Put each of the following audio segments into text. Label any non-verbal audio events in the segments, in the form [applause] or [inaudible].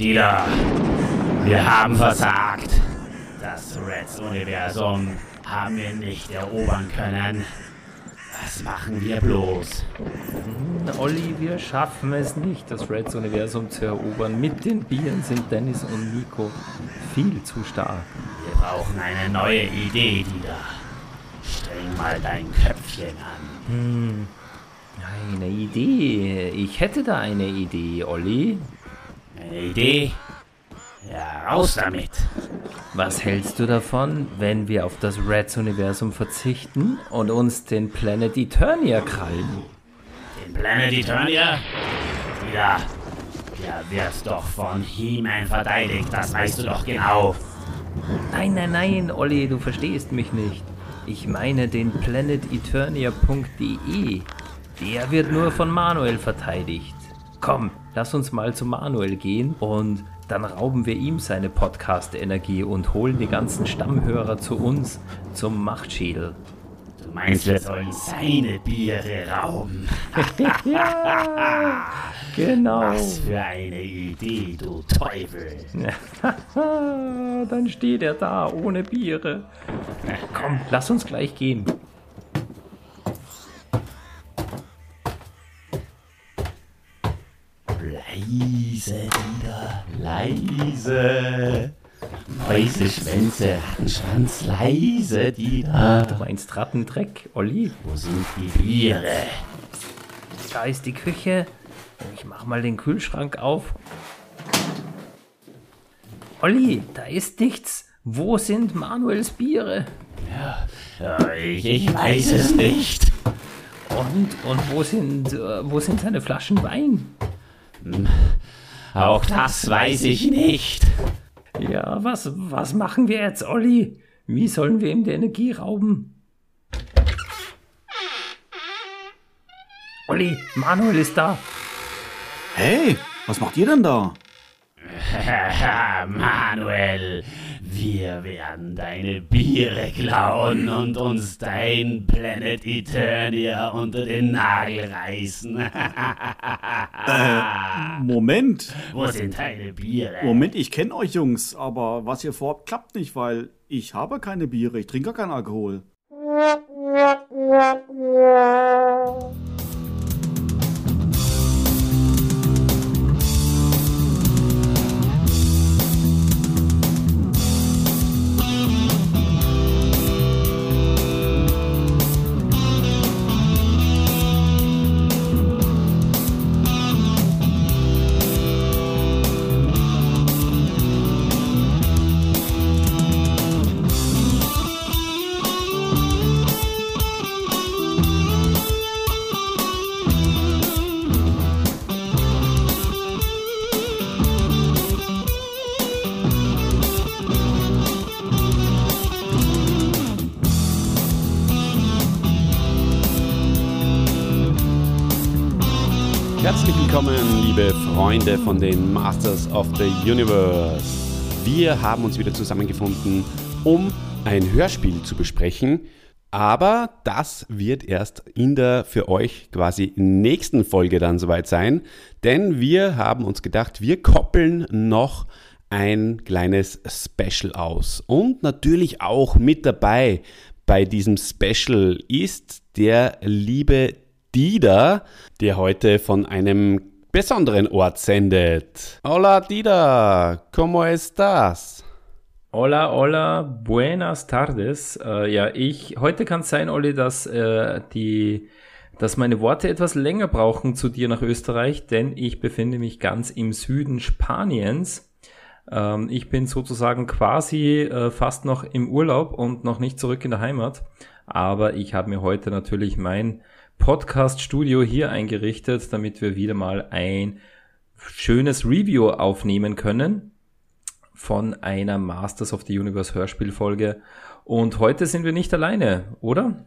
Dieter, wir haben versagt. Das Reds-Universum haben wir nicht erobern können. Was machen wir bloß? Hm, Olli, wir schaffen es nicht, das Reds-Universum zu erobern. Mit den Bieren sind Dennis und Nico viel zu stark. Wir brauchen eine neue Idee, Dieter. Streng mal dein Köpfchen an. Hm, eine Idee. Ich hätte da eine Idee, Olli. Eine Idee? Ja, raus damit. Was hältst du davon, wenn wir auf das Reds-Universum verzichten und uns den Planet Eternia krallen? Den Planet Eternia? Ja, der wird doch von He-Man verteidigt, das weißt du doch genau. Nein, nein, nein, Olli, du verstehst mich nicht. Ich meine den planeteternia.de. Der wird nur von Manuel verteidigt. Komm, lass uns mal zu Manuel gehen und dann rauben wir ihm seine Podcast-Energie und holen die ganzen Stammhörer zu uns zum Machtschädel. Du meinst, wir sollen seine Biere rauben? [laughs] ja, genau. Was für eine Idee, du Teufel. [laughs] dann steht er da ohne Biere. Komm, lass uns gleich gehen. Leise wieder, leise. Mäuseschwänze, Rattenschwanz, leise, Dieter. Du meinst Rattendreck, Olli? Wo sind die Biere? Da ist die Küche. Ich mach mal den Kühlschrank auf. Olli, da ist nichts. Wo sind Manuels Biere? Ja, ja ich, ich, weiß es nicht. Und, und wo, sind, äh, wo sind seine Flaschen Wein? Hm, auch das weiß ich nicht. Ja, was, was machen wir jetzt, Olli? Wie sollen wir ihm die Energie rauben? Olli, Manuel ist da. Hey, was macht ihr denn da? [laughs] Manuel, wir werden deine Biere klauen und uns dein Planet Eternia unter den Nagel reißen. äh, Moment. Wo sind deine Biere? Moment, ich kenne euch Jungs, aber was ihr vorhabt, klappt nicht, weil ich habe keine Biere, ich trinke keinen Alkohol. Liebe Freunde von den Masters of the Universe. Wir haben uns wieder zusammengefunden, um ein Hörspiel zu besprechen. Aber das wird erst in der für euch quasi nächsten Folge dann soweit sein. Denn wir haben uns gedacht, wir koppeln noch ein kleines Special aus. Und natürlich auch mit dabei bei diesem Special ist der liebe Dida, der heute von einem besonderen Ort sendet. Hola Dida, ¿cómo estás? Hola, hola, buenas tardes. Äh, ja, ich, heute kann es sein, Olli, dass äh, die, dass meine Worte etwas länger brauchen zu dir nach Österreich, denn ich befinde mich ganz im Süden Spaniens. Ähm, ich bin sozusagen quasi äh, fast noch im Urlaub und noch nicht zurück in der Heimat. Aber ich habe mir heute natürlich mein Podcast-Studio hier eingerichtet, damit wir wieder mal ein schönes Review aufnehmen können von einer Masters of the Universe Hörspielfolge. Und heute sind wir nicht alleine, oder?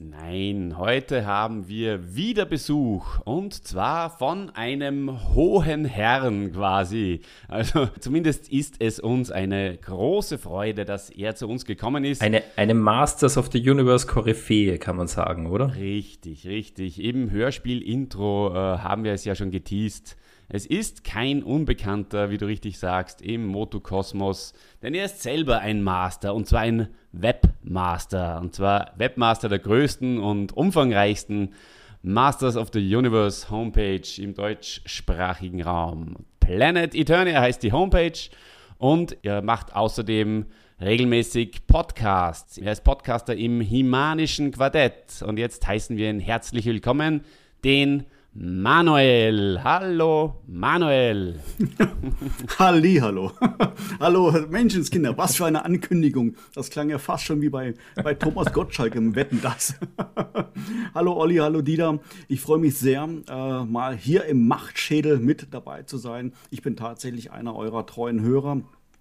Nein, heute haben wir wieder Besuch und zwar von einem hohen Herrn quasi. Also zumindest ist es uns eine große Freude, dass er zu uns gekommen ist. Eine, eine Masters of the Universe Koryphäe, kann man sagen, oder? Richtig, richtig. Im Hörspiel-Intro äh, haben wir es ja schon geteased. Es ist kein Unbekannter, wie du richtig sagst, im Motokosmos, denn er ist selber ein Master und zwar ein Webmaster und zwar Webmaster der größten und umfangreichsten Masters of the Universe Homepage im deutschsprachigen Raum. Planet Eternia heißt die Homepage und er macht außerdem regelmäßig Podcasts. Er ist Podcaster im Himanischen Quartett und jetzt heißen wir ihn herzlich willkommen, den Manuel. Hallo, Manuel. [laughs] Halli, hallo. [laughs] hallo, Menschenskinder. Was für eine Ankündigung. Das klang ja fast schon wie bei, bei Thomas Gottschalk im Wetten, das. [laughs] hallo, Olli, hallo, Dieter. Ich freue mich sehr, äh, mal hier im Machtschädel mit dabei zu sein. Ich bin tatsächlich einer eurer treuen Hörer.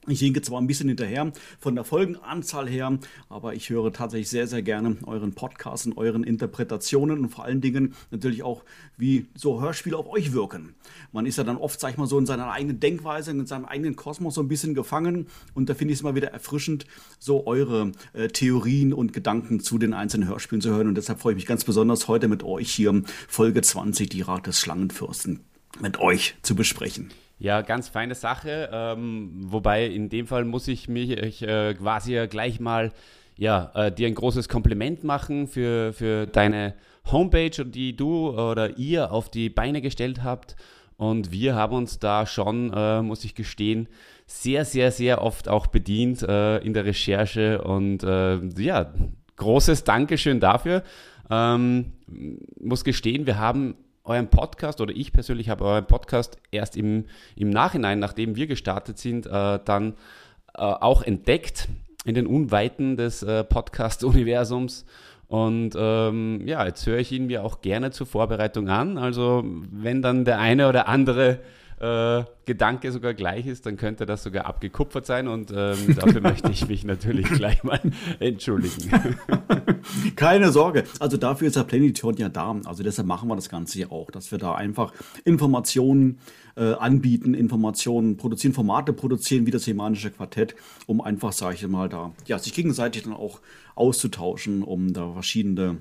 Ich hinke zwar ein bisschen hinterher von der Folgenanzahl her, aber ich höre tatsächlich sehr, sehr gerne euren Podcasts und euren Interpretationen und vor allen Dingen natürlich auch, wie so Hörspiele auf euch wirken. Man ist ja dann oft, sag ich mal, so in seiner eigenen Denkweise, in seinem eigenen Kosmos so ein bisschen gefangen und da finde ich es mal wieder erfrischend, so eure äh, Theorien und Gedanken zu den einzelnen Hörspielen zu hören und deshalb freue ich mich ganz besonders heute mit euch hier Folge 20, die Rat des Schlangenfürsten, mit euch zu besprechen. Ja, ganz feine Sache. Ähm, wobei in dem Fall muss ich mich ich, äh, quasi gleich mal ja, äh, dir ein großes Kompliment machen für, für deine Homepage, die du oder ihr auf die Beine gestellt habt. Und wir haben uns da schon, äh, muss ich gestehen, sehr, sehr, sehr oft auch bedient äh, in der Recherche. Und äh, ja, großes Dankeschön dafür. Ähm, muss gestehen, wir haben euren Podcast oder ich persönlich habe euren Podcast erst im, im Nachhinein, nachdem wir gestartet sind, äh, dann äh, auch entdeckt in den Unweiten des äh, Podcast-Universums. Und ähm, ja, jetzt höre ich ihn mir auch gerne zur Vorbereitung an. Also wenn dann der eine oder andere äh, Gedanke sogar gleich ist, dann könnte das sogar abgekupfert sein und ähm, dafür möchte ich mich natürlich [laughs] gleich mal entschuldigen. [laughs] Keine Sorge, also dafür ist der Planition ja da. Also deshalb machen wir das Ganze ja auch, dass wir da einfach Informationen äh, anbieten, Informationen produzieren, Formate produzieren, wie das Semanische Quartett, um einfach, sage ich mal, da ja, sich gegenseitig dann auch auszutauschen, um da verschiedene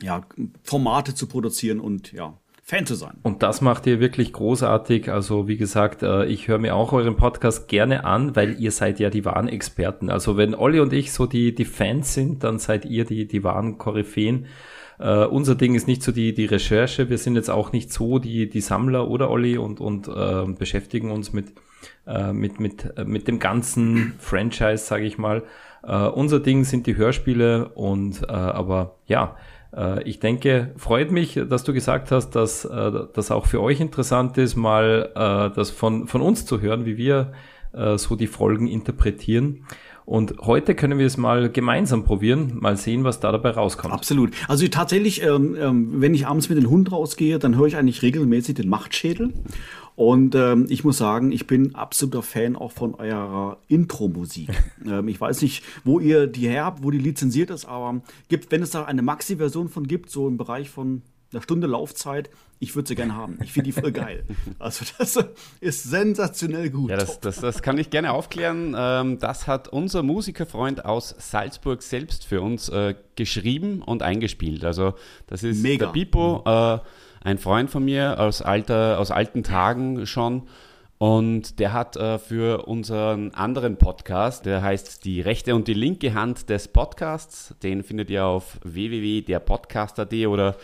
ja, Formate zu produzieren und ja, Fan zu sein. Und das macht ihr wirklich großartig. Also wie gesagt, äh, ich höre mir auch euren Podcast gerne an, weil ihr seid ja die wahren Experten. Also wenn Olli und ich so die, die Fans sind, dann seid ihr die, die wahren Koryphäen. Uh, unser Ding ist nicht so die, die Recherche. Wir sind jetzt auch nicht so die, die Sammler oder Olli und, und uh, beschäftigen uns mit, uh, mit, mit, mit dem ganzen Franchise, sage ich mal. unser Ding sind die Hörspiele und aber ja, ich denke, freut mich, dass du gesagt hast, dass äh, das auch für euch interessant ist, mal äh, das von, von uns zu hören, wie wir so die Folgen interpretieren. Und heute können wir es mal gemeinsam probieren, mal sehen, was da dabei rauskommt. Absolut. Also tatsächlich, ähm, ähm, wenn ich abends mit dem Hund rausgehe, dann höre ich eigentlich regelmäßig den Machtschädel. Und ähm, ich muss sagen, ich bin absoluter Fan auch von eurer Intro-Musik. [laughs] ähm, ich weiß nicht, wo ihr die her habt, wo die lizenziert ist, aber gibt, wenn es da eine Maxi-Version von gibt, so im Bereich von einer Stunde Laufzeit, ich würde sie gerne haben. Ich finde die voll geil. [laughs] Also das ist sensationell gut. Ja, das, das, das kann ich gerne aufklären. Ähm, das hat unser Musikerfreund aus Salzburg selbst für uns äh, geschrieben und eingespielt. Also das ist Mega. der Bipo. Äh, ein Freund von mir aus, alter, aus alten Tagen schon. Und der hat äh, für unseren anderen Podcast, der heißt Die rechte und die linke Hand des Podcasts, den findet ihr auf www.derpodcaster.de oder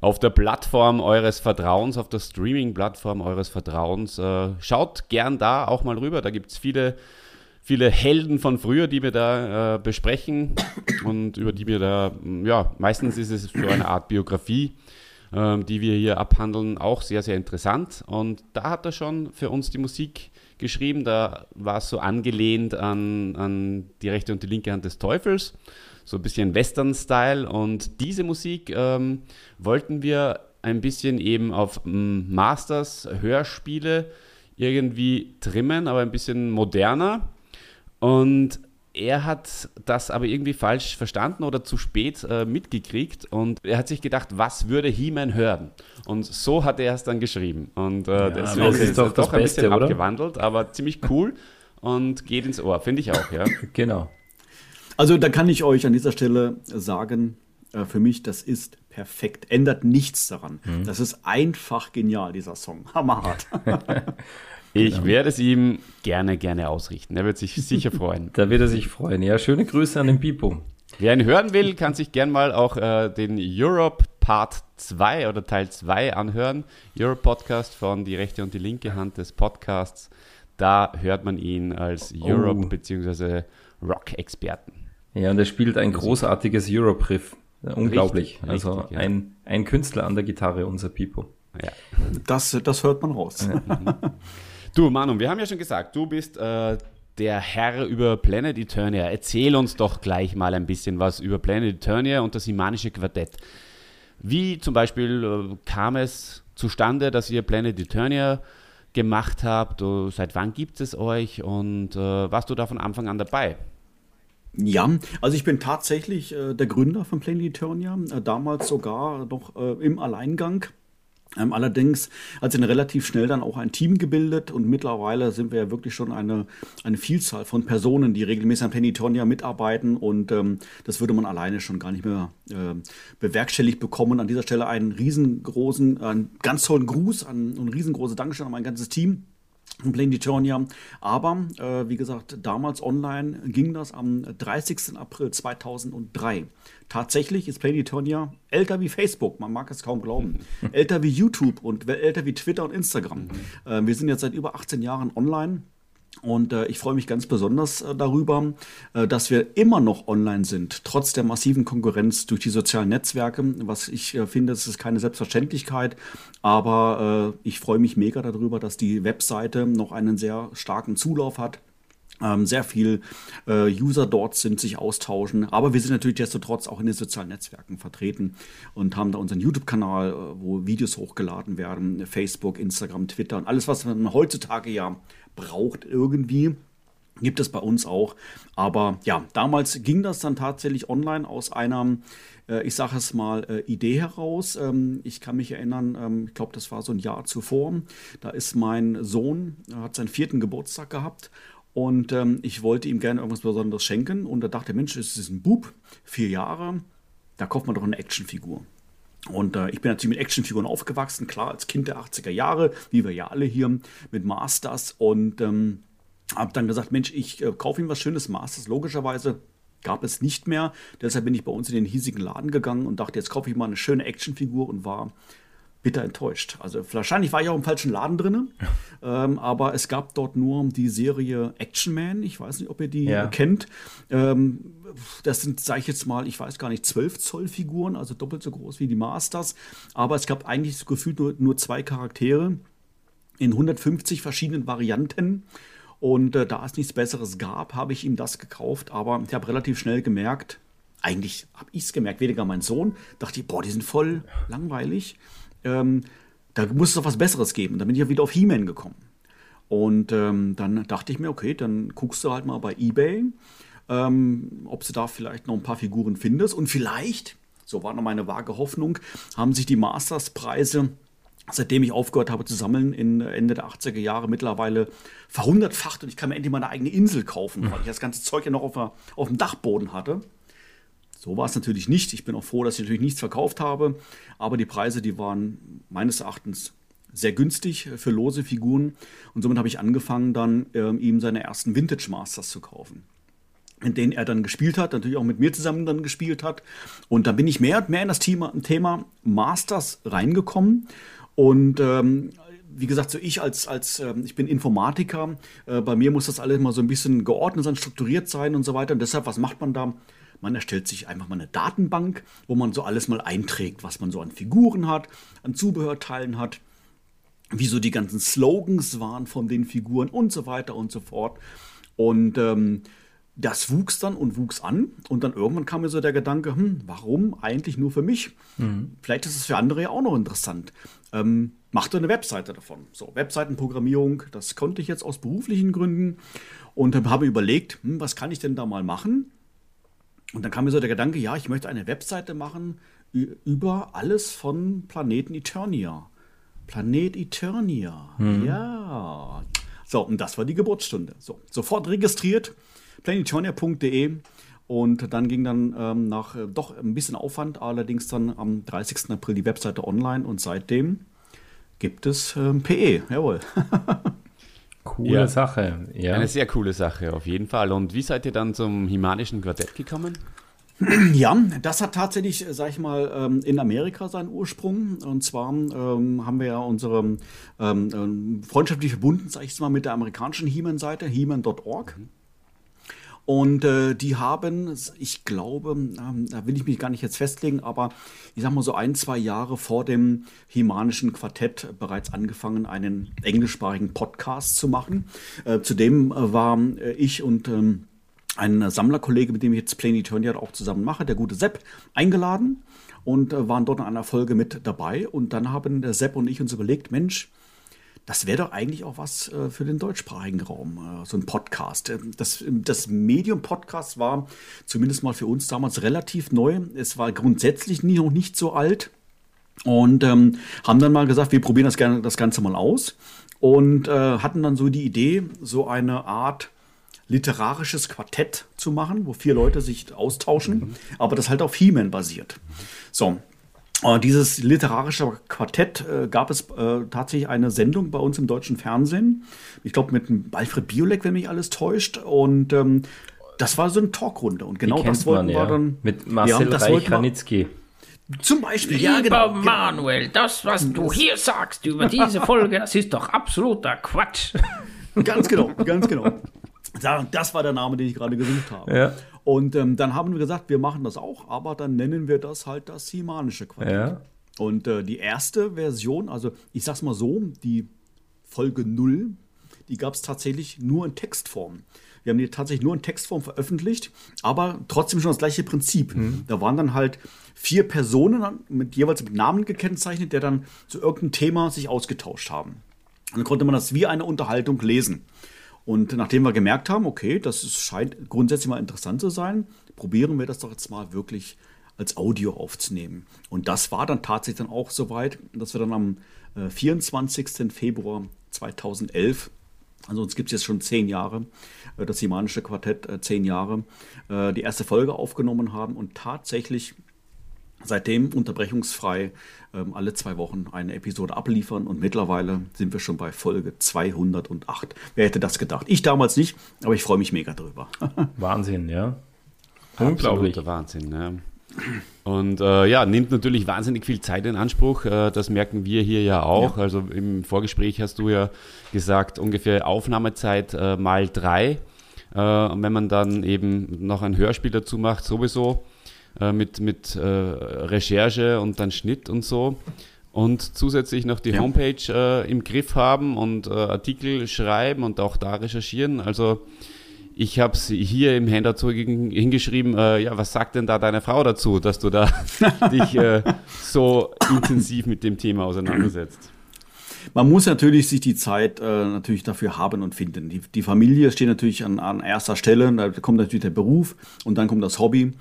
auf der Plattform eures Vertrauens, auf der Streaming-Plattform eures Vertrauens. Äh, schaut gern da auch mal rüber, da gibt es viele, viele Helden von früher, die wir da äh, besprechen und über die wir da, ja, meistens ist es so eine Art Biografie die wir hier abhandeln, auch sehr, sehr interessant. Und da hat er schon für uns die Musik geschrieben. Da war es so angelehnt an, an die rechte und die linke Hand des Teufels. So ein bisschen Western-Style. Und diese Musik ähm, wollten wir ein bisschen eben auf ähm, Masters Hörspiele irgendwie trimmen, aber ein bisschen moderner. Und er hat das aber irgendwie falsch verstanden oder zu spät äh, mitgekriegt und er hat sich gedacht, was würde He-Man hören? Und so hat er es dann geschrieben. Und äh, ja, deswegen ist es doch, doch ein Beste, bisschen oder? abgewandelt, aber ziemlich cool und geht ins Ohr, finde ich auch, ja. [laughs] genau. Also da kann ich euch an dieser Stelle sagen, äh, für mich, das ist perfekt. Ändert nichts daran. Mhm. Das ist einfach genial, dieser Song. Hammerhart. [laughs] ich genau. werde es ihm gerne, gerne ausrichten. Er wird sich sicher [laughs] freuen. da wird er sich freuen. Ja, schöne Grüße an den Pipo. Wer ihn hören will, kann sich gern mal auch äh, den Europe Part 2 oder Teil 2 anhören. Europe Podcast von Die rechte und die linke Hand des Podcasts. Da hört man ihn als Europe- oh. bzw. Rock-Experten. Ja, und er spielt ein großartiges Europe-Riff. Unglaublich. Richtig, also richtig, ja. ein, ein Künstler an der Gitarre, unser Pipo. Ja. Das, das hört man raus. Ja. [laughs] du, Manu, wir haben ja schon gesagt, du bist äh, der Herr über Planet Eternia. Erzähl uns doch gleich mal ein bisschen was über Planet Eternia und das Imanische Quartett. Wie zum Beispiel äh, kam es zustande, dass ihr Planet Eternia gemacht habt? Seit wann gibt es euch und äh, warst du da von Anfang an dabei? Ja, also ich bin tatsächlich äh, der Gründer von Planet Eternia, äh, damals sogar noch äh, im Alleingang. Ähm, allerdings hat sich relativ schnell dann auch ein Team gebildet und mittlerweile sind wir ja wirklich schon eine, eine Vielzahl von Personen, die regelmäßig an Planetonia mitarbeiten und ähm, das würde man alleine schon gar nicht mehr äh, bewerkstelligt bekommen. An dieser Stelle einen riesengroßen, einen ganz tollen Gruß und riesengroße Dankeschön an mein ganzes Team Planetonia. Aber äh, wie gesagt, damals online ging das am 30. April 2003. Tatsächlich ist Planetonia älter wie Facebook, man mag es kaum glauben. [laughs] älter wie YouTube und älter wie Twitter und Instagram. Äh, wir sind jetzt seit über 18 Jahren online und äh, ich freue mich ganz besonders äh, darüber, äh, dass wir immer noch online sind, trotz der massiven Konkurrenz durch die sozialen Netzwerke. Was ich äh, finde, das ist keine Selbstverständlichkeit, aber äh, ich freue mich mega darüber, dass die Webseite noch einen sehr starken Zulauf hat. Ähm, sehr viel äh, User dort sind, sich austauschen. Aber wir sind natürlich destotrotz auch in den sozialen Netzwerken vertreten und haben da unseren YouTube-Kanal, wo Videos hochgeladen werden, Facebook, Instagram, Twitter und alles, was man heutzutage ja braucht irgendwie. Gibt es bei uns auch. Aber ja, damals ging das dann tatsächlich online aus einer, äh, ich sage es mal, äh, Idee heraus. Ähm, ich kann mich erinnern, ähm, ich glaube, das war so ein Jahr zuvor. Da ist mein Sohn, hat seinen vierten Geburtstag gehabt. Und ähm, ich wollte ihm gerne irgendwas Besonderes schenken. Und da dachte, Mensch, es ist ein Bub, vier Jahre, da kauft man doch eine Actionfigur. Und äh, ich bin natürlich mit Actionfiguren aufgewachsen, klar, als Kind der 80er Jahre, wie wir ja alle hier mit Masters. Und ähm, habe dann gesagt, Mensch, ich äh, kaufe ihm was Schönes Masters. Logischerweise gab es nicht mehr. Deshalb bin ich bei uns in den hiesigen Laden gegangen und dachte, jetzt kaufe ich mal eine schöne Actionfigur und war bitter enttäuscht. Also wahrscheinlich war ich auch im falschen Laden drin, ja. ähm, aber es gab dort nur die Serie Action Man. Ich weiß nicht, ob ihr die ja. kennt. Ähm, das sind, sage ich jetzt mal, ich weiß gar nicht, 12 Zoll Figuren, also doppelt so groß wie die Masters. Aber es gab eigentlich gefühlt nur, nur zwei Charaktere in 150 verschiedenen Varianten. Und äh, da es nichts Besseres gab, habe ich ihm das gekauft. Aber ich habe relativ schnell gemerkt, eigentlich habe ich es gemerkt, weniger mein Sohn, dachte ich, boah, die sind voll langweilig ähm, da muss es doch was Besseres geben. Da bin ich ja wieder auf He-Man gekommen. Und ähm, dann dachte ich mir, okay, dann guckst du halt mal bei eBay, ähm, ob du da vielleicht noch ein paar Figuren findest. Und vielleicht, so war noch meine vage Hoffnung, haben sich die Masters-Preise, seitdem ich aufgehört habe zu sammeln, in Ende der 80er Jahre mittlerweile verhundertfacht und ich kann mir endlich mal eine eigene Insel kaufen, weil ich das ganze Zeug ja noch auf, auf dem Dachboden hatte. So war es natürlich nicht. Ich bin auch froh, dass ich natürlich nichts verkauft habe. Aber die Preise, die waren meines Erachtens sehr günstig für lose Figuren. Und somit habe ich angefangen, dann ähm, ihm seine ersten Vintage Masters zu kaufen. In denen er dann gespielt hat, natürlich auch mit mir zusammen dann gespielt hat. Und dann bin ich mehr und mehr in das Thema, Thema Masters reingekommen. Und ähm, wie gesagt, so ich als, als ähm, ich bin Informatiker, äh, bei mir muss das alles mal so ein bisschen geordnet sein, strukturiert sein und so weiter. Und deshalb, was macht man da? Man erstellt sich einfach mal eine Datenbank, wo man so alles mal einträgt, was man so an Figuren hat, an Zubehörteilen hat, wie so die ganzen Slogans waren von den Figuren und so weiter und so fort. Und ähm, das wuchs dann und wuchs an. Und dann irgendwann kam mir so der Gedanke, hm, warum eigentlich nur für mich? Mhm. Vielleicht ist es für andere ja auch noch interessant. Ähm, mach doch eine Webseite davon. So, Webseitenprogrammierung, das konnte ich jetzt aus beruflichen Gründen. Und habe überlegt, hm, was kann ich denn da mal machen? Und dann kam mir so der Gedanke, ja, ich möchte eine Webseite machen über alles von Planeten Eternia. Planet Eternia. Mhm. Ja. So, und das war die Geburtsstunde. So, sofort registriert, planeteternia.de Und dann ging dann ähm, nach äh, doch ein bisschen Aufwand, allerdings dann am 30. April die Webseite online und seitdem gibt es ähm, PE, jawohl. [laughs] Coole ja. Sache, ja. Eine sehr coole Sache, auf jeden Fall. Und wie seid ihr dann zum Himanischen Quartett gekommen? [clears throat] Ja, das hat tatsächlich, sag ich mal, ähm, in Amerika seinen Ursprung. Und zwar ähm, haben wir ja unsere ähm freundschaftlich verbunden, sag ich mal, mit der amerikanischen He-Man-Seite, heman.org. Mhm. Und äh, die haben, ich glaube, ähm, da will ich mich gar nicht jetzt festlegen, aber ich sag mal so ein, zwei Jahre vor dem Himanischen Quartett bereits angefangen, einen englischsprachigen Podcast zu machen. Äh, zudem äh, war äh, ich und ähm, ein Sammlerkollege, mit dem ich jetzt Plain Eternia auch zusammen mache, der gute Sepp, eingeladen und äh, waren dort in einer Folge mit dabei. Und dann haben der Sepp und ich uns überlegt, Mensch, das wäre doch eigentlich auch was äh, für den deutschsprachigen Raum, äh, so ein Podcast. Ähm, das, das Medium Podcast war zumindest mal für uns damals relativ neu. Es war grundsätzlich nie, noch nicht so alt. Und ähm, haben dann mal gesagt, wir probieren das gerne das Ganze mal aus. Und äh, hatten dann so die Idee, so eine Art literarisches Quartett zu machen, wo vier Leute sich austauschen, mhm. aber das halt auf He-Man basiert. So, dieses literarische Quartett äh, gab es äh, tatsächlich eine Sendung bei uns im deutschen Fernsehen. Ich glaube mit Alfred Biolek, wenn mich alles täuscht. Und ähm, das war so eine Talkrunde. Und genau das wollten man, ja. wir dann. Mit Marcel ja, Reich-Ranitzky. Zum Beispiel, Lieber ja, genau, genau. Manuel, das, was du hier sagst über diese Folge, das ist doch absoluter Quatsch. Ganz genau, ganz genau. Das war der Name, den ich gerade gesucht habe. Ja. Und ähm, dann haben wir gesagt, wir machen das auch, aber dann nennen wir das halt das Himanische Quartett. Ja. Und äh, die erste Version, also ich sag's mal so, die Folge 0, die gab es tatsächlich nur in Textform. Wir haben die tatsächlich nur in Textform veröffentlicht, aber trotzdem schon das gleiche Prinzip. Mhm. Da waren dann halt vier Personen mit jeweils mit Namen gekennzeichnet, der dann zu irgendeinem Thema sich ausgetauscht haben. Und dann konnte man das wie eine Unterhaltung lesen. Und nachdem wir gemerkt haben, okay, das scheint grundsätzlich mal interessant zu sein, probieren wir das doch jetzt mal wirklich als Audio aufzunehmen. Und das war dann tatsächlich dann auch soweit, dass wir dann am äh, 24. Februar 2011, also uns gibt es jetzt schon zehn Jahre, äh, das Simanische Quartett äh, zehn Jahre, äh, die erste Folge aufgenommen haben und tatsächlich seitdem unterbrechungsfrei ähm, alle zwei Wochen eine Episode abliefern und mittlerweile sind wir schon bei Folge 208. Wer hätte das gedacht? Ich damals nicht, aber ich freue mich mega drüber. [laughs] Wahnsinn, ja. Unglaublich. Wahnsinn, ja. Und äh, ja, nimmt natürlich wahnsinnig viel Zeit in Anspruch. Äh, das merken wir hier ja auch. Ja. Also im Vorgespräch hast du ja gesagt, ungefähr Aufnahmezeit äh, mal drei. Äh, und wenn man dann eben noch ein Hörspiel dazu macht, sowieso äh, mit, mit äh, Recherche und dann Schnitt und so. Und zusätzlich noch die ja. Homepage äh, im Griff haben und äh, Artikel schreiben und auch da recherchieren. Also ich habe es hier im Hand dazu hingeschrieben, äh, ja, was sagt denn da deine Frau dazu, dass du da [laughs] dich äh, so intensiv mit dem Thema auseinandersetzt? Man muss natürlich sich die Zeit äh, natürlich dafür haben und finden. Die, die Familie steht natürlich an, an erster Stelle, da kommt natürlich der Beruf und dann kommt das Hobby.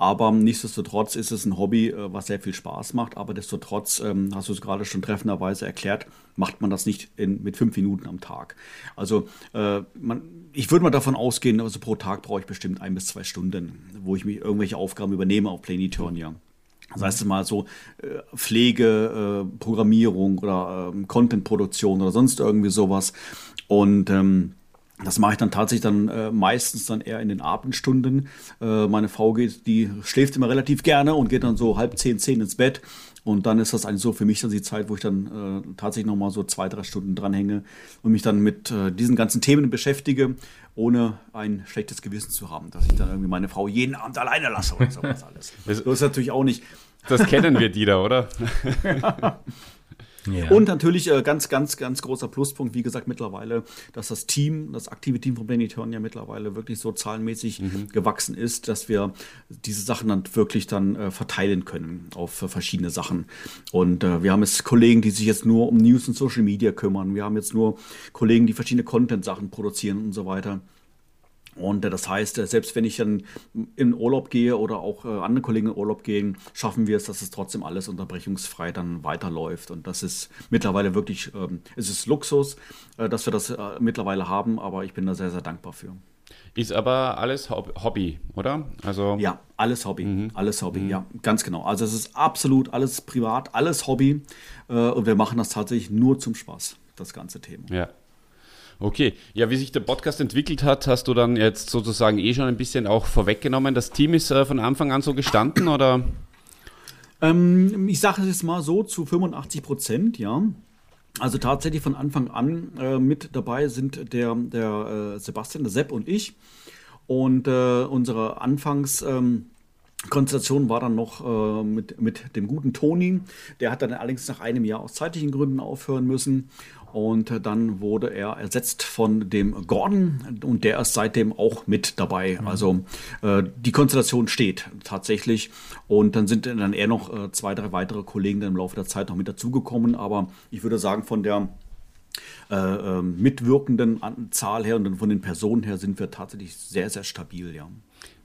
Aber nichtsdestotrotz ist es ein Hobby, äh, was sehr viel Spaß macht. Aber destotrotz, ähm, hast du es gerade schon treffenderweise erklärt, macht man das nicht in, mit fünf Minuten am Tag. Also äh, man, ich würde mal davon ausgehen, also pro Tag brauche ich bestimmt ein bis zwei Stunden, wo ich mich irgendwelche Aufgaben übernehme auf Planetonia. Das heißt mal so äh, Pflege, äh, Programmierung oder äh, Contentproduktion oder sonst irgendwie sowas. Und ähm, das mache ich dann tatsächlich dann äh, meistens dann eher in den Abendstunden. Äh, meine Frau geht, die schläft immer relativ gerne und geht dann so halb zehn, zehn ins Bett. Und dann ist das eigentlich so für mich dann die Zeit, wo ich dann äh, tatsächlich nochmal so zwei, drei Stunden dranhänge und mich dann mit äh, diesen ganzen Themen beschäftige, ohne ein schlechtes Gewissen zu haben, dass ich dann irgendwie meine Frau jeden Abend alleine lasse oder sowas alles. [laughs] so ist natürlich auch nicht. Das kennen wir, die da, oder? [laughs] Ja. Und natürlich äh, ganz, ganz, ganz großer Pluspunkt, wie gesagt, mittlerweile, dass das Team, das aktive Team von Planetarium ja mittlerweile wirklich so zahlenmäßig mhm. gewachsen ist, dass wir diese Sachen dann wirklich dann äh, verteilen können auf äh, verschiedene Sachen. Und äh, wir haben jetzt Kollegen, die sich jetzt nur um News und Social Media kümmern. Wir haben jetzt nur Kollegen, die verschiedene Content-Sachen produzieren und so weiter. Und äh, das heißt, äh, selbst wenn ich dann in Urlaub gehe oder auch äh, andere Kollegen in Urlaub gehen, schaffen wir es, dass es trotzdem alles unterbrechungsfrei dann weiterläuft. Und das ist mittlerweile wirklich, ähm, es ist Luxus, dass wir das mittlerweile haben, aber ich bin da sehr, sehr dankbar für. Ist aber alles Hobby, oder? Also ja, alles Hobby, mhm. alles Hobby, mhm. ja, ganz genau. Also es ist absolut alles privat, alles Hobby und wir machen das tatsächlich nur zum Spaß, das ganze Thema. Ja. Okay, ja, wie sich der Podcast entwickelt hat, hast du dann jetzt sozusagen eh schon ein bisschen auch vorweggenommen. Das Team ist äh, von Anfang an so gestanden, oder? Ähm, ich sage es jetzt mal so zu 85 Prozent, ja. Also tatsächlich von Anfang an äh, mit dabei sind der, der äh, Sebastian, der Sepp und ich. Und äh, unsere Anfangskonstellation ähm, war dann noch äh, mit, mit dem guten Toni. Der hat dann allerdings nach einem Jahr aus zeitlichen Gründen aufhören müssen. Und äh, dann wurde er ersetzt von dem Gordon und der ist seitdem auch mit dabei. Mhm. Also äh, die Konstellation steht tatsächlich. Und dann sind dann eher noch äh, zwei, drei weitere Kollegen dann im Laufe der Zeit noch mit dazugekommen. Aber ich würde sagen, von der äh, ähm, mitwirkenden Zahl her und von den Personen her sind wir tatsächlich sehr, sehr stabil, ja.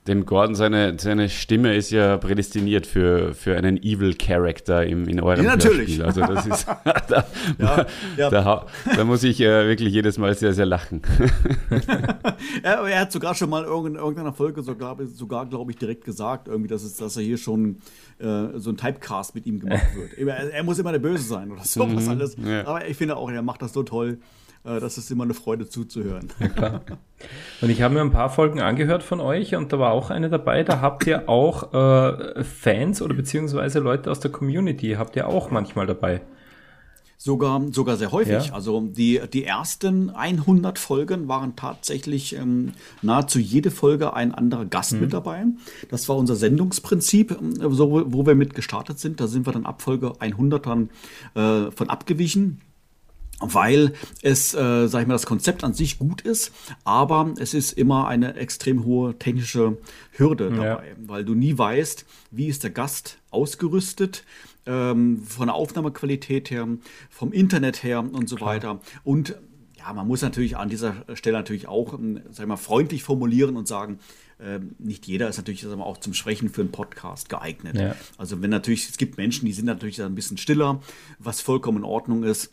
Dem Gordon, seine, seine Stimme ist ja prädestiniert für, für einen Evil Character im, in eurem ja, natürlich. Hörspiel. Also das ist, [laughs] [laughs] da, ja, ja. Da, da, muss ich äh, wirklich jedes Mal sehr, sehr lachen. [laughs] er, er, hat sogar schon mal in irgendeiner Folge sogar, sogar glaube ich, direkt gesagt, irgendwie, dass, es, dass er hier schon äh, so ein Typecast mit ihm gemacht wird. er, er, muss immer der Böse sein oder so was mhm, alles. Aber ich finde auch, er macht das so toll. Äh, das ist immer eine Freude zuzuhören. Ja, klar. Und ich habe mir ein paar Folgen angehört von euch und da war auch eine dabei, da habt ihr auch äh, Fans oder beziehungsweise Leute aus der Community, habt ihr auch manchmal dabei. Sogar, sogar sehr häufig. Ja. Also die, die ersten 100 Folgen waren tatsächlich ähm, nahezu jede Folge ein anderer Gast mhm. mit dabei. Das war unser Sendungsprinzip, ähm, so, wo wir mit gestartet sind. Da sind wir dann ab Folge 100 dann äh, von abgewichen weil es, äh, sag ich mal, das Konzept an sich gut ist, aber es ist immer eine extrem hohe technische Hürde dabei, ja. weil du nie weißt, wie ist der Gast ausgerüstet, ähm, von der Aufnahmequalität her, vom Internet her und so Klar. weiter. Und ja, man muss natürlich an dieser Stelle natürlich auch, ähm, sag ich mal, freundlich formulieren und sagen, äh, nicht jeder ist natürlich mal, auch zum Sprechen für einen Podcast geeignet. Ja. Also wenn natürlich, es gibt Menschen, die sind natürlich ein bisschen stiller, was vollkommen in Ordnung ist.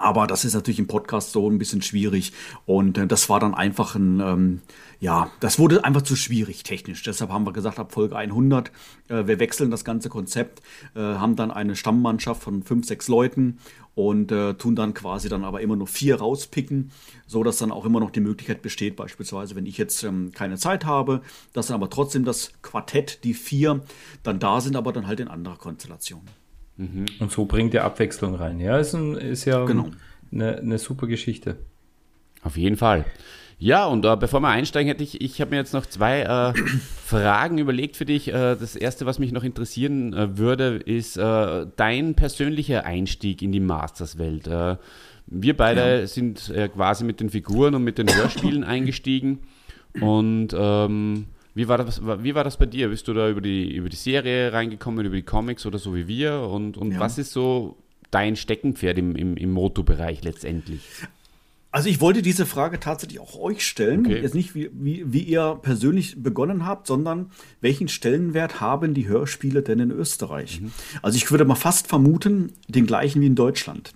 Aber das ist natürlich im Podcast so ein bisschen schwierig. Und äh, das war dann einfach ein, ähm, ja, das wurde einfach zu schwierig technisch. Deshalb haben wir gesagt, ab Folge 100, äh, wir wechseln das ganze Konzept, äh, haben dann eine Stammmannschaft von fünf, sechs Leuten und äh, tun dann quasi dann aber immer nur vier rauspicken, so dass dann auch immer noch die Möglichkeit besteht, beispielsweise, wenn ich jetzt ähm, keine Zeit habe, dass dann aber trotzdem das Quartett, die vier, dann da sind, aber dann halt in anderer Konstellation. Mhm. Und so bringt ihr Abwechslung rein. Ja, ist, ein, ist ja genau. eine, eine super Geschichte. Auf jeden Fall. Ja, und äh, bevor wir einsteigen, hätte ich, ich habe mir jetzt noch zwei äh, [clears throat] Fragen überlegt für dich. Äh, das erste, was mich noch interessieren äh, würde, ist äh, dein persönlicher Einstieg in die Masters-Welt. Äh, wir beide ja. sind quasi mit den Figuren und mit den Hörspielen [clears throat] eingestiegen und ähm, wie war, das, wie war das bei dir? Bist du da über die, über die Serie reingekommen, über die Comics oder so wie wir? Und, und ja. was ist so dein Steckenpferd im, im, im Moto-Bereich letztendlich? Also ich wollte diese Frage tatsächlich auch euch stellen. Okay. Jetzt nicht, wie, wie, wie ihr persönlich begonnen habt, sondern welchen Stellenwert haben die Hörspiele denn in Österreich? Mhm. Also ich würde mal fast vermuten, den gleichen wie in Deutschland.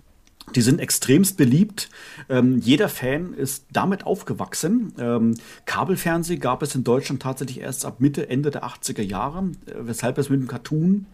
Die sind extremst beliebt. Ähm, jeder Fan ist damit aufgewachsen. Ähm, Kabelfernsehen gab es in Deutschland tatsächlich erst ab Mitte, Ende der 80er Jahre, äh, weshalb es mit dem Cartoon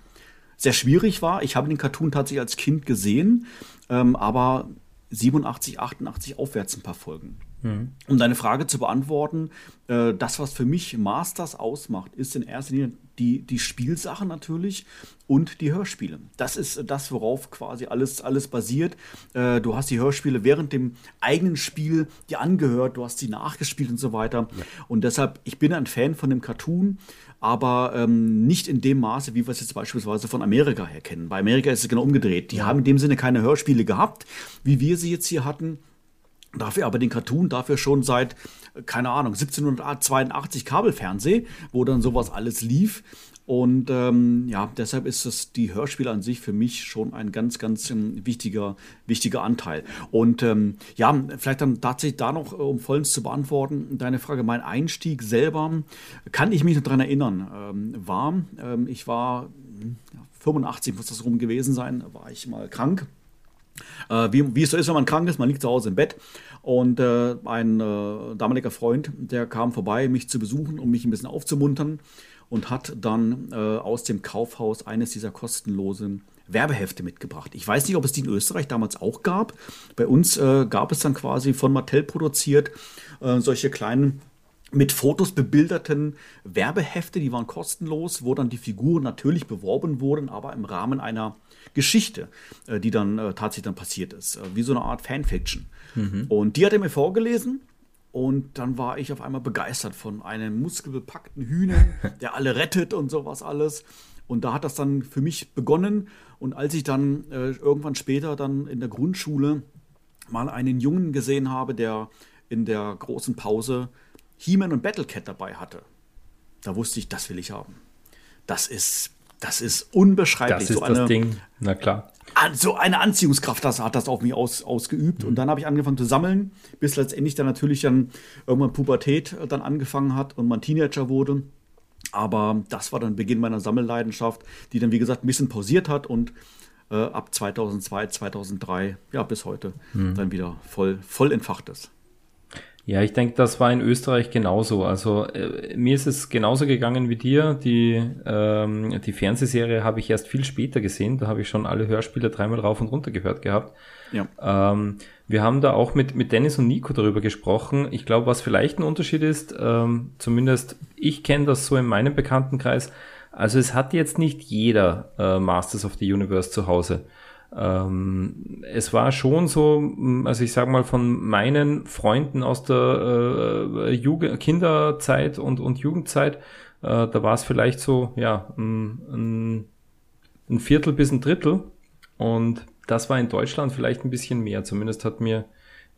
sehr schwierig war. Ich habe den Cartoon tatsächlich als Kind gesehen, ähm, aber 87, 88 aufwärts ein paar Folgen. Mhm. Um deine Frage zu beantworten, äh, das, was für mich Masters ausmacht, ist in erster Linie die, die Spielsache natürlich und die Hörspiele. Das ist das, worauf quasi alles, alles basiert. Äh, du hast die Hörspiele während dem eigenen Spiel dir angehört, du hast sie nachgespielt und so weiter. Ja. Und deshalb, ich bin ein Fan von dem Cartoon, aber ähm, nicht in dem Maße, wie wir es jetzt beispielsweise von Amerika her kennen. Bei Amerika ist es genau umgedreht. Die haben in dem Sinne keine Hörspiele gehabt, wie wir sie jetzt hier hatten. Dafür aber den Cartoon, dafür schon seit, keine Ahnung, 1782 Kabelfernseh, wo dann sowas alles lief. Und ähm, ja, deshalb ist es die Hörspiele an sich für mich schon ein ganz, ganz ähm, wichtiger, wichtiger Anteil. Und ähm, ja, vielleicht dann tatsächlich da noch, um vollends zu beantworten, deine Frage, mein Einstieg selber, kann ich mich noch daran erinnern, ähm, war, ähm, ich war 85, hm, muss das rum gewesen sein, war ich mal krank Äh, wie, wie es so ist, wenn man krank ist, man liegt zu Hause im Bett und äh, ein äh, damaliger Freund, der kam vorbei, mich zu besuchen, um mich ein bisschen aufzumuntern und hat dann äh, aus dem Kaufhaus eines dieser kostenlosen Werbehefte mitgebracht. Ich weiß nicht, ob es die in Österreich damals auch gab. Bei uns äh, gab es dann quasi von Mattel produziert äh, solche kleinen mit Fotos bebilderten Werbehefte, die waren kostenlos, wo dann die Figuren natürlich beworben wurden, aber im Rahmen einer Geschichte, äh, die dann äh, tatsächlich dann passiert ist, äh, wie so eine Art Fanfiction. Mhm. Und die hat er mir vorgelesen und dann war ich auf einmal begeistert von einem muskelbepackten Hühner, [laughs] der alle rettet und sowas alles. Und da hat das dann für mich begonnen. Und als ich dann äh, irgendwann später dann in der Grundschule mal einen Jungen gesehen habe, der in der großen Pause He-Man und Battlecat dabei hatte, da wusste ich, das will ich haben. Das ist, das ist unbeschreiblich. Das ist so das Ding, na klar. So eine Anziehungskraft das hat das auf mich aus, ausgeübt. Mhm. Und dann habe ich angefangen zu sammeln, bis letztendlich dann natürlich dann irgendwann Pubertät dann angefangen hat und man Teenager wurde. Aber das war dann Beginn meiner Sammelleidenschaft, die dann, wie gesagt, ein bisschen pausiert hat und äh, ab 2002, 2003, ja, bis heute mhm. dann wieder voll, voll entfacht ist. Ja, ich denke, das war in Österreich genauso. Also äh, mir ist es genauso gegangen wie dir. Die, ähm, die Fernsehserie habe ich erst viel später gesehen. Da habe ich schon alle Hörspiele dreimal rauf und runter gehört gehabt. Ja. Ähm, wir haben da auch mit, mit Dennis und Nico darüber gesprochen. Ich glaube, was vielleicht ein Unterschied ist, ähm, zumindest ich kenne das so in meinem Bekanntenkreis. Also es hat jetzt nicht jeder äh, Masters of the Universe zu Hause. Ähm, es war schon so, also ich sage mal von meinen Freunden aus der äh, Jugend Kinderzeit und, und Jugendzeit, äh, da war es vielleicht so, ja, ein, ein Viertel bis ein Drittel. Und das war in Deutschland vielleicht ein bisschen mehr. Zumindest hat mir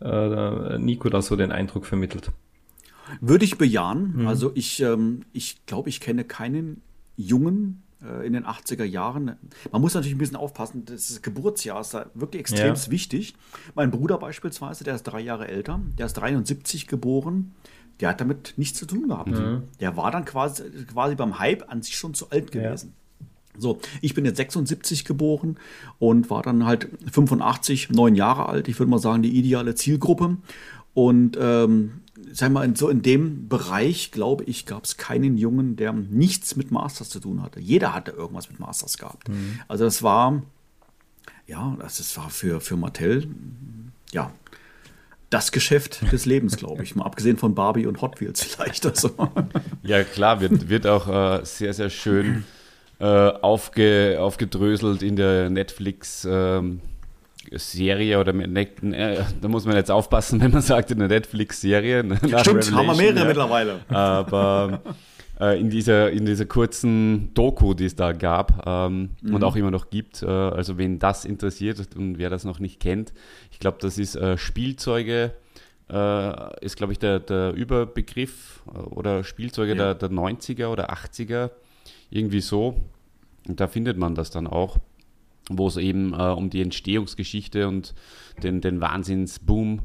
äh, Nico da so den Eindruck vermittelt. Würde ich bejahen. Mhm. Also ich, ähm, ich glaube, ich kenne keinen Jungen, in den 80er Jahren. Man muss natürlich ein bisschen aufpassen, das Geburtsjahr ist da wirklich extrem ja. wichtig. Mein Bruder beispielsweise, der ist drei Jahre älter, der ist 73 geboren, der hat damit nichts zu tun gehabt. Mhm. Der war dann quasi, quasi beim Hype an sich schon zu alt gewesen. Ja. So, ich bin jetzt 76 geboren und war dann halt 85, neun Jahre alt. Ich würde mal sagen, die ideale Zielgruppe. Und ähm, sag mal, so in dem Bereich, glaube ich, gab es keinen Jungen, der nichts mit Masters zu tun hatte. Jeder hatte irgendwas mit Masters gehabt. Mhm. Also das war, ja, das, das war für, für Mattel, ja, das Geschäft des Lebens, glaube ich. Mal abgesehen von Barbie und Hot Wheels vielleicht. Also. [laughs] Ja, klar, wird, wird auch äh, sehr, sehr schön äh, aufge, aufgedröselt in der Netflix- ähm Serie oder äh, da muss man jetzt aufpassen, [laughs] wenn man sagt, eine Netflix-Serie. Stimmt, haben wir mehrere ja. mittlerweile. Aber äh, in, dieser, in dieser kurzen Doku, die es da gab ähm, mhm. und auch immer noch gibt, äh, also wen das interessiert und wer das noch nicht kennt, ich glaube, das ist äh, Spielzeuge, äh, ist glaube ich der, der Überbegriff äh, oder Spielzeuge ja. der, der 90er oder 80er, irgendwie so. Und da findet man das dann auch wo es eben äh, um die Entstehungsgeschichte und den, den Wahnsinnsboom,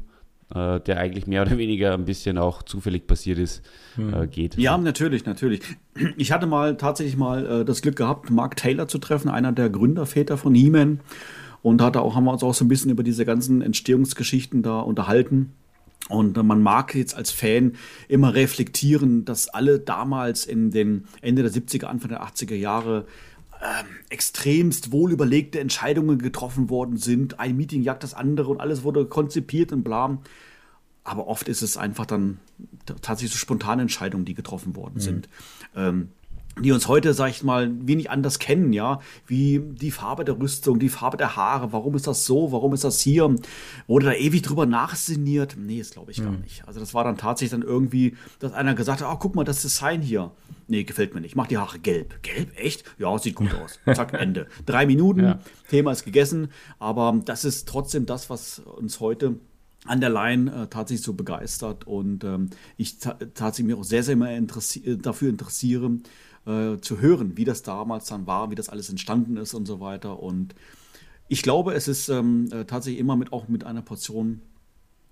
äh, der eigentlich mehr oder weniger ein bisschen auch zufällig passiert ist, hm. äh, geht. Ja, natürlich, natürlich. Ich hatte mal tatsächlich mal äh, das Glück gehabt, Mark Taylor zu treffen, einer der Gründerväter von He-Man. Und hatte auch, haben wir uns auch so ein bisschen über diese ganzen Entstehungsgeschichten da unterhalten. Und man mag jetzt als Fan immer reflektieren, dass alle damals in den Ende der 70er, Anfang der 80er Jahre ähm, extremst wohlüberlegte Entscheidungen getroffen worden sind. Ein Meeting jagt das andere und alles wurde konzipiert und bla. Aber oft ist es einfach dann tatsächlich so spontane Entscheidungen, die getroffen worden mhm. sind. Ähm, die uns heute, sag ich mal, wenig anders kennen, ja, wie die Farbe der Rüstung, die Farbe der Haare, warum ist das so, warum ist das hier, wurde da ewig drüber nachsinniert? Nee, das glaube ich gar mhm. nicht. Also das war dann tatsächlich dann irgendwie, dass einer gesagt hat, oh, guck mal, das Design hier. Nee, gefällt mir nicht. Mach die Haare gelb. Gelb? Echt? Ja, sieht gut aus. [laughs] Zack, Ende. Drei Minuten, ja. Thema ist gegessen, aber das ist trotzdem das, was uns heute an der Line äh, tatsächlich so begeistert und ähm, ich tatsächlich mich auch sehr, sehr immer interessi dafür interessiere, äh, zu hören, wie das damals dann war, wie das alles entstanden ist und so weiter. Und ich glaube, es ist ähm, äh, tatsächlich immer mit auch mit einer Portion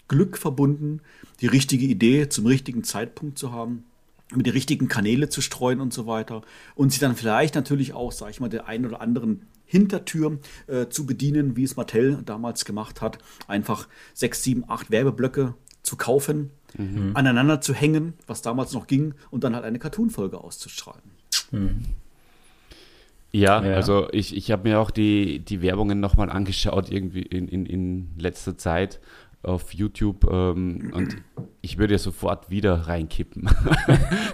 Glück verbunden, die richtige Idee zum richtigen Zeitpunkt zu haben, mit die richtigen Kanäle zu streuen und so weiter und sie dann vielleicht natürlich auch, sag ich mal, der einen oder anderen Hintertür äh, zu bedienen, wie es Mattel damals gemacht hat. Einfach sechs, sieben, acht Werbeblöcke zu kaufen, mhm. aneinander zu hängen, was damals noch ging, und dann halt eine Cartoon-Folge auszustrahlen. Mhm. Ja, ja, also ich, ich habe mir auch die, die Werbungen nochmal angeschaut, irgendwie in, in, in letzter Zeit auf YouTube ähm, und ich würde ja sofort wieder reinkippen. [laughs]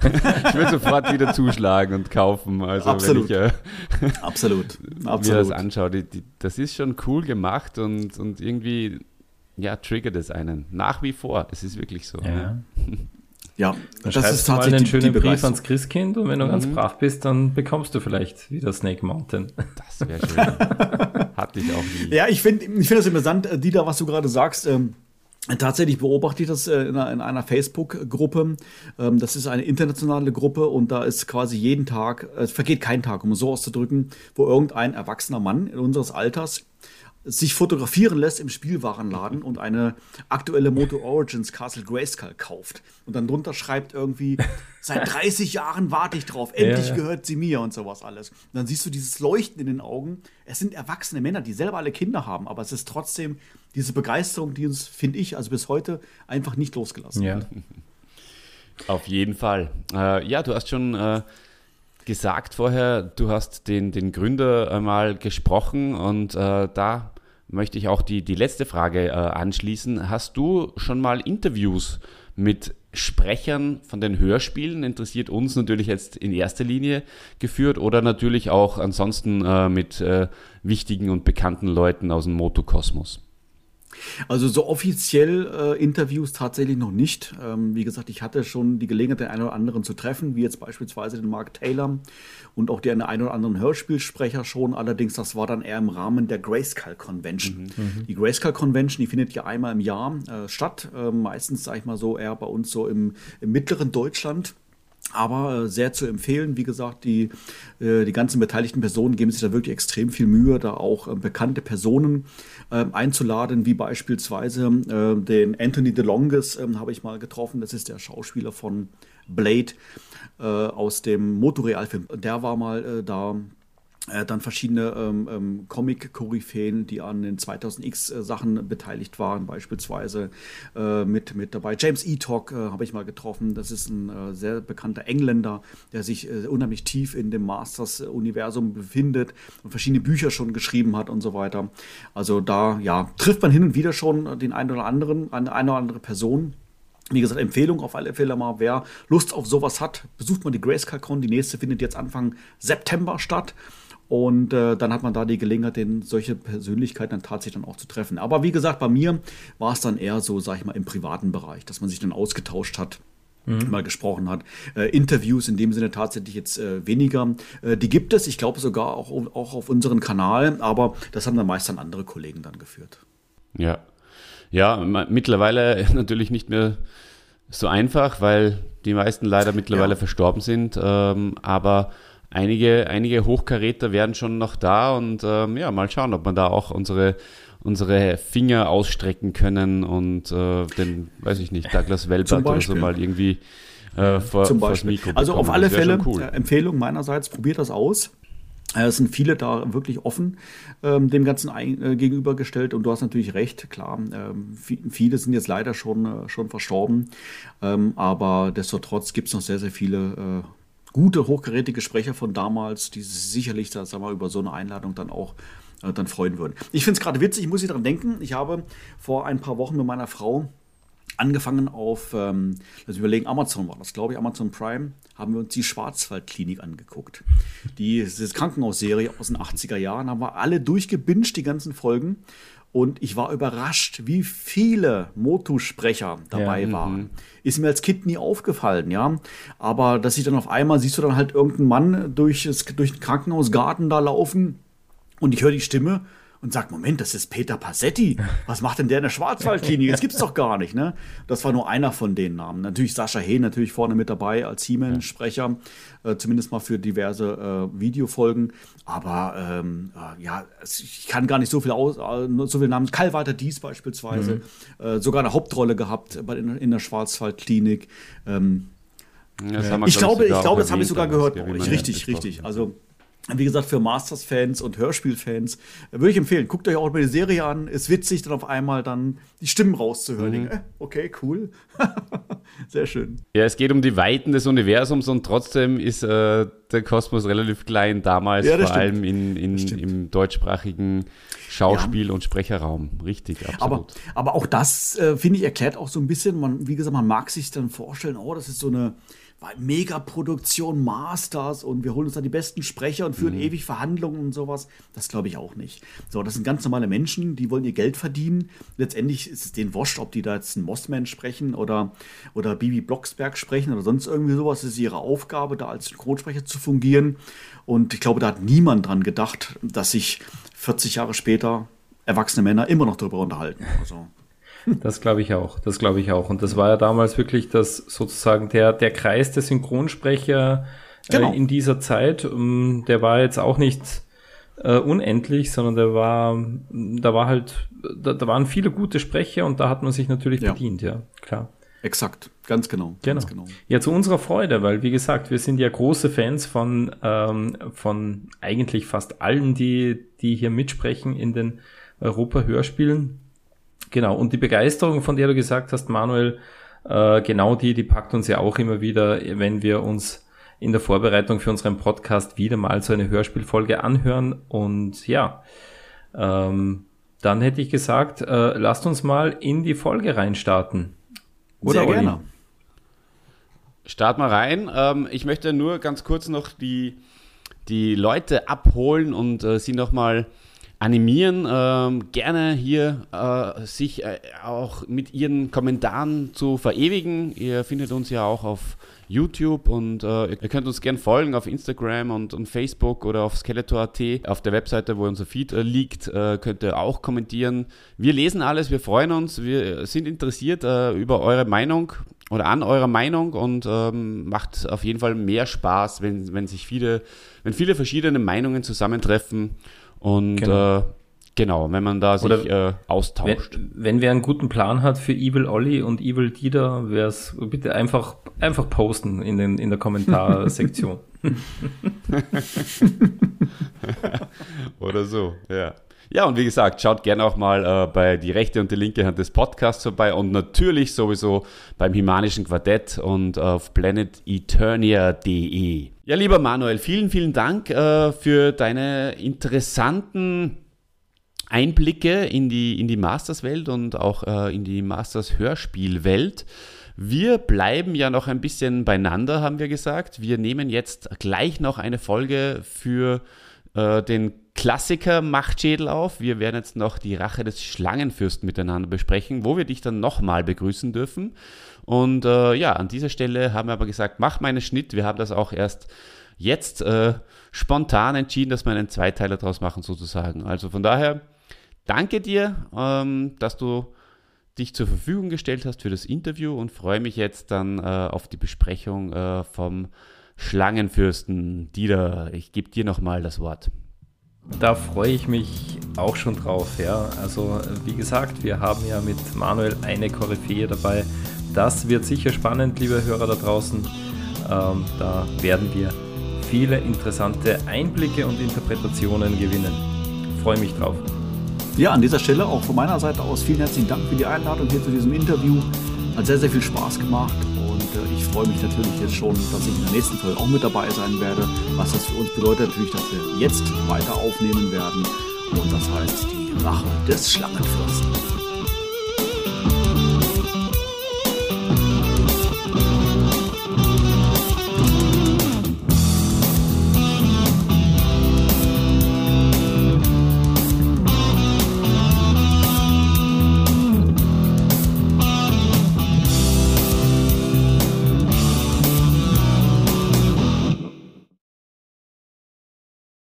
ich würde sofort wieder zuschlagen und kaufen. Also absolut. wenn ich äh, absolut. absolut. [laughs] mir das anschaue, die, die, das ist schon cool gemacht und, und irgendwie ja, triggert es einen. Nach wie vor. Es ist wirklich so. Ja. Ne? Ja, dann das ist tatsächlich mal einen schönen Brief ans Christkind und wenn du mhm. ganz brav bist, dann bekommst du vielleicht wieder Snake Mountain. Das wäre schön. [laughs] Hatte ich auch nie. Ja, ich finde ich find das interessant, Dieter, was du gerade sagst. Ähm, Tatsächlich beobachte ich das äh, in einer, Facebook-Gruppe. Ähm, das ist eine internationale Gruppe und da ist quasi jeden Tag, es vergeht kein Tag, um es so auszudrücken, wo irgendein erwachsener Mann in unseres Alters sich fotografieren lässt im Spielwarenladen und eine aktuelle Moto Origins Castle Grayskull kauft und dann drunter schreibt irgendwie, seit [laughs] 30 Jahren warte ich drauf, endlich ja, ja. gehört sie mir und sowas alles. Und dann siehst du dieses Leuchten in den Augen. Es sind erwachsene Männer, die selber alle Kinder haben, aber es ist trotzdem diese Begeisterung, die uns, finde ich, also bis heute einfach nicht losgelassen ja. hat. [laughs] Auf jeden Fall. Äh, ja, du hast schon äh, gesagt vorher, du hast den, den Gründer einmal gesprochen und äh, da möchte ich auch die, die letzte Frage äh, anschließen. Hast du schon mal Interviews mit Sprechern von den Hörspielen, interessiert uns natürlich jetzt in erster Linie geführt oder natürlich auch ansonsten äh, mit äh, wichtigen und bekannten Leuten aus dem Motokosmos? Also so offiziell äh, Interviews tatsächlich noch nicht. Ähm, wie gesagt, ich hatte schon die Gelegenheit, den einen oder anderen zu treffen, wie jetzt beispielsweise den Mark Taylor und auch den einen oder anderen Hörspielsprecher schon. Allerdings, das war dann eher im Rahmen der Grayskull Convention. Mhm. mhm. Die Grayskull Convention, die findet ja einmal im Jahr äh, statt. Äh, meistens, sag ich mal so, eher bei uns so im, im mittleren Deutschland. Aber äh, sehr zu empfehlen. Wie gesagt, die, äh, die ganzen beteiligten Personen geben sich da wirklich extrem viel Mühe, da auch äh, bekannte Personen ähm, einzuladen, wie beispielsweise den Anthony DeLongis ähm, habe ich mal getroffen. Das ist der Schauspieler von Blade aus dem Motorealfilm. Der war mal da dann verschiedene ähm, ähm, Comic-Koryphäen, die an den 2000X-Sachen äh, beteiligt waren, beispielsweise äh, mit, mit dabei. James Eatock äh, habe ich mal getroffen. Das ist ein äh, sehr bekannter Engländer, der sich äh, unheimlich tief in dem Masters-Universum befindet und verschiedene Bücher schon geschrieben hat und so weiter. Also da ja, trifft man hin und wieder schon den einen oder anderen, eine, eine oder andere Person. Wie gesagt, Empfehlung auf alle Fälle mal, wer Lust auf sowas hat, besucht mal die Grayscale Con. Die nächste findet jetzt Anfang September statt. Und äh, dann hat man da die Gelegenheit, den, solche Persönlichkeiten dann tatsächlich dann auch zu treffen. Aber wie gesagt, bei mir war es dann eher so, sag ich mal, im privaten Bereich, dass man sich dann ausgetauscht hat. Mhm. mal gesprochen hat. Äh, Interviews in dem Sinne tatsächlich jetzt äh, weniger. Äh, die gibt es, ich glaube sogar auch, auch auf unserem Kanal, aber das haben dann meist dann andere Kollegen dann geführt. Ja. Ja, mittlerweile natürlich nicht mehr so einfach, weil die meisten leider mittlerweile ja. verstorben sind. Ähm, aber einige, einige Hochkaräter werden schon noch da und ähm, ja, mal schauen, ob man da auch unsere, unsere Finger ausstrecken können und äh, den, weiß ich nicht, Douglas Welbert oder so mal irgendwie äh, vor, Zum Beispiel. Mikro Also auf alle Fälle, cool. äh, Empfehlung meinerseits, probiert das aus. Äh, es sind viele da wirklich offen ähm, dem Ganzen ein, äh, gegenübergestellt und du hast natürlich recht, klar. Ähm, viele sind jetzt leider schon, äh, schon verstorben, ähm, aber destotrotz gibt es noch sehr, sehr viele äh, gute, hochgerätige Sprecher von damals, die sich sicherlich da, sag mal, über so eine Einladung dann auch äh, dann freuen würden. Ich finde es gerade witzig, ich muss nicht daran denken, ich habe vor ein paar Wochen mit meiner Frau angefangen auf, ähm, also überlegen, Amazon war das, glaube ich, Amazon Prime, haben wir uns die Schwarzwaldklinik angeguckt. Die, Krankenhausserie aus den 80er Jahren, haben wir alle durchgebinged, die ganzen Folgen. Und ich war überrascht, wie viele Motu-Sprecher dabei ja, waren. Mhm. Ist mir als Kind nie aufgefallen, ja. Aber dass ich dann auf einmal siehst du dann halt irgendeinen Mann durch, durch den Krankenhausgarten da laufen und ich höre die Stimme und sagt, Moment, das ist Peter Passetti. Was macht denn der in der Schwarzwaldklinik? Das gibt's doch gar nicht, ne? Das war nur einer von den Namen. Natürlich Sascha Hehn natürlich vorne mit dabei als He-Man-Sprecher, äh, zumindest mal für diverse äh, Videofolgen. Aber ähm, äh, ja, ich kann gar nicht so viel aus, äh, so viel Namen. Karl Walter Dies beispielsweise, mhm. Äh, sogar eine Hauptrolle gehabt bei, in, in der Schwarzwaldklinik. Ähm, ich, glaube, ich glaube, das habe ich sogar gehört. Richtig, richtig. Also wie gesagt, für Masters-Fans und Hörspiel-Fans äh, würde ich empfehlen. Guckt euch auch mal die Serie an. Ist witzig, dann auf einmal dann die Stimmen rauszuhören. Mhm. Äh, okay, cool. [laughs] Sehr schön. Ja, es geht um die Weiten des Universums und trotzdem ist äh, der Kosmos relativ klein damals, ja, vor stimmt. allem in, in im deutschsprachigen Schauspiel- ja. und Sprecherraum. Richtig, absolut. Aber, aber auch das, äh, finde ich, erklärt auch so ein bisschen, man, wie gesagt, man mag sich dann vorstellen, oh, das ist so eine Megaproduktion, Masters und wir holen uns da die besten Sprecher und führen mhm. ewig Verhandlungen und sowas. Das glaube ich auch nicht. So, das sind ganz normale Menschen, die wollen ihr Geld verdienen. Letztendlich ist es denen wurscht, ob die da jetzt einen Mossman sprechen oder, oder Bibi Blocksberg sprechen oder sonst irgendwie sowas. Es ist ihre Aufgabe, da als Synchronsprecher zu fungieren. Und ich glaube, da hat niemand dran gedacht, dass sich 40 Jahre später erwachsene Männer immer noch darüber unterhalten. Also. Das glaube ich auch. Das glaube ich auch. Und das war ja damals wirklich das sozusagen der, der Kreis der Synchronsprecher äh, genau. äh, in dieser Zeit. Um, ähm, der war jetzt auch nicht äh, unendlich, sondern der war, da war halt, da, da, waren viele gute Sprecher und da hat man sich natürlich ja. bedient, ja, klar. Exakt, ganz genau, genau. Ganz genau. Ja, zu unserer Freude, weil wie gesagt, wir sind ja große Fans von, ähm, von eigentlich fast allen, die, die hier mitsprechen in den Europa-Hörspielen. Genau, und die Begeisterung, von der du gesagt hast, Manuel, äh, genau die, die packt uns ja auch immer wieder, wenn wir uns in der Vorbereitung für unseren Podcast wieder mal so eine Hörspielfolge anhören. Und ja, ähm, dann hätte ich gesagt, äh, lasst uns mal in die Folge reinstarten. Oder Sehr gerne. Start mal rein. Ähm, ich möchte nur ganz kurz noch die, die Leute abholen und äh, sie nochmal mal animieren, ähm, gerne hier äh, sich äh, auch mit Ihren Kommentaren zu verewigen. Ihr findet uns ja auch auf YouTube und äh, ihr könnt uns gerne folgen auf Instagram und, und Facebook oder auf Skeletor.at. Auf der Webseite, wo unser Feed äh, liegt, äh, könnt ihr auch kommentieren. Wir lesen alles, wir freuen uns, wir sind interessiert äh, über eure Meinung oder an eurer Meinung und ähm, macht auf jeden Fall mehr Spaß, wenn, wenn sich viele, wenn viele verschiedene Meinungen zusammentreffen und genau. Äh, genau wenn man da sich äh, austauscht. Wenn, wenn, wer einen guten Plan hat für Evil Olli und Evil Dieter, wäre es bitte einfach, einfach posten in, den, in der Kommentarsektion. [laughs] [laughs] Oder so, ja. Ja, und wie gesagt, schaut gerne auch mal äh, bei die rechte und die linke Hand des Podcasts vorbei und natürlich sowieso beim Himanischen Quartett und auf planeteternia.de. Ja, lieber Manuel, vielen, vielen Dank äh, für deine interessanten Einblicke in die, in die Masters-Welt und auch äh, in die Masters-Hörspielwelt. Wir bleiben ja noch ein bisschen beieinander, haben wir gesagt. Wir nehmen jetzt gleich noch eine Folge für äh, den Klassiker Machtschädel auf. Wir werden jetzt noch die Rache des Schlangenfürsten miteinander besprechen, wo wir dich dann nochmal begrüßen dürfen. Und äh, ja, an dieser Stelle haben wir aber gesagt, mach mal einen Schnitt. Wir haben das auch erst jetzt äh, spontan entschieden, dass wir einen Zweiteiler draus machen sozusagen. Also von daher, danke dir, ähm, dass du dich zur Verfügung gestellt hast für das Interview und freue mich jetzt dann äh, auf die Besprechung äh, vom Schlangenfürsten. Dieter, ich gebe dir nochmal das Wort. Da freue ich mich auch schon drauf. Ja. Also wie gesagt, wir haben ja mit Manuel eine Koryphäe dabei. Das wird sicher spannend, liebe Hörer da draußen. Ähm, da werden wir viele interessante Einblicke und Interpretationen gewinnen. Freue mich drauf. Ja, an dieser Stelle auch von meiner Seite aus vielen herzlichen Dank für die Einladung hier zu diesem Interview. Hat sehr, sehr viel Spaß gemacht äh, ich freue mich natürlich jetzt schon, dass ich in der nächsten Folge auch mit dabei sein werde. Was das für uns bedeutet, natürlich, dass wir jetzt weiter aufnehmen werden. Und das heißt die Rache des Schlangenfürsten.